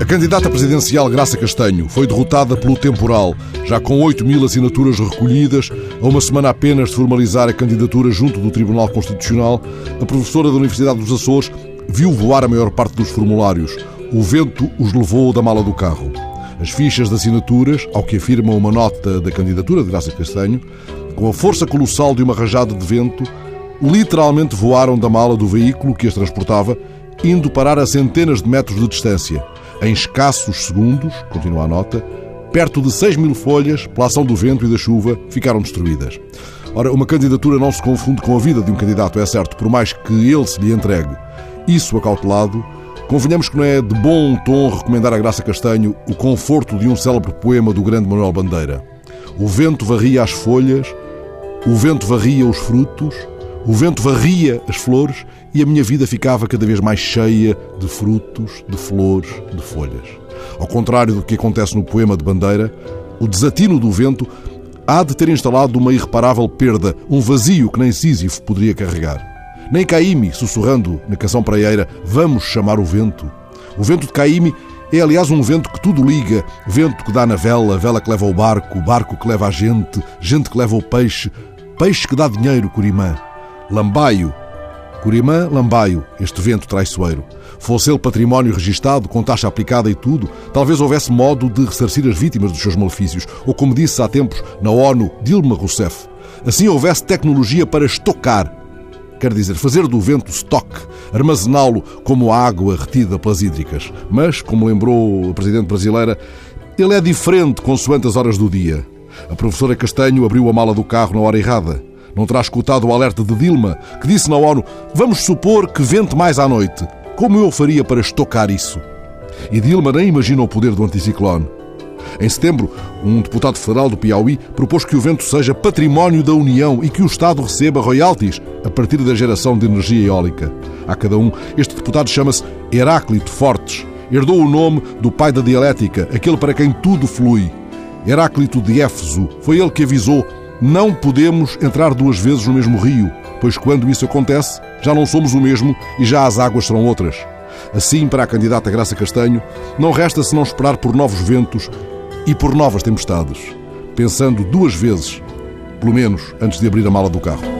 A candidata presidencial Graça Castanho foi derrotada pelo temporal, já com 8 mil assinaturas recolhidas, a uma semana apenas de formalizar a candidatura junto do Tribunal Constitucional, a professora da Universidade dos Açores viu voar a maior parte dos formulários. O vento os levou da mala do carro. As fichas de assinaturas, ao que afirma uma nota da candidatura de Graça Castanho, com a força colossal de uma rajada de vento, literalmente voaram da mala do veículo que as transportava, indo parar a centenas de metros de distância. Em escassos segundos, continua a nota, perto de 6 mil folhas, pela ação do vento e da chuva, ficaram destruídas. Ora, uma candidatura não se confunde com a vida de um candidato, é certo, por mais que ele se lhe entregue. Isso acautelado, convenhamos que não é de bom tom recomendar a Graça Castanho o conforto de um célebre poema do grande Manuel Bandeira. O vento varria as folhas, o vento varria os frutos, o vento varria as flores e a minha vida ficava cada vez mais cheia de frutos, de flores, de folhas. Ao contrário do que acontece no poema de Bandeira, o desatino do vento há de ter instalado uma irreparável perda, um vazio que nem Sísifo poderia carregar. Nem Caíme, sussurrando na canção praieira, vamos chamar o vento. O vento de Caíme é, aliás, um vento que tudo liga. Vento que dá na vela, vela que leva o barco, barco que leva a gente, gente que leva o peixe, peixe que dá dinheiro, Curimã. Lambaio. Curimã, Lambaio, este vento traiçoeiro. Fosse ele património registado, com taxa aplicada e tudo, talvez houvesse modo de ressarcir as vítimas dos seus malefícios, ou como disse há tempos na ONU Dilma Rousseff, assim houvesse tecnologia para estocar, quer dizer, fazer do vento estoque, armazená-lo como água retida pelas hídricas. Mas, como lembrou a Presidente brasileira, ele é diferente consoante as horas do dia. A professora Castanho abriu a mala do carro na hora errada. Não terá escutado o alerta de Dilma, que disse na ONU: Vamos supor que vente mais à noite. Como eu faria para estocar isso? E Dilma nem imagina o poder do anticiclone. Em setembro, um deputado federal do Piauí propôs que o vento seja património da União e que o Estado receba royalties a partir da geração de energia eólica. A cada um, este deputado chama-se Heráclito Fortes. Herdou o nome do pai da dialética, aquele para quem tudo flui. Heráclito de Éfeso. Foi ele que avisou não podemos entrar duas vezes no mesmo rio, pois quando isso acontece, já não somos o mesmo e já as águas serão outras. Assim, para a candidata Graça Castanho, não resta senão esperar por novos ventos e por novas tempestades, pensando duas vezes, pelo menos, antes de abrir a mala do carro.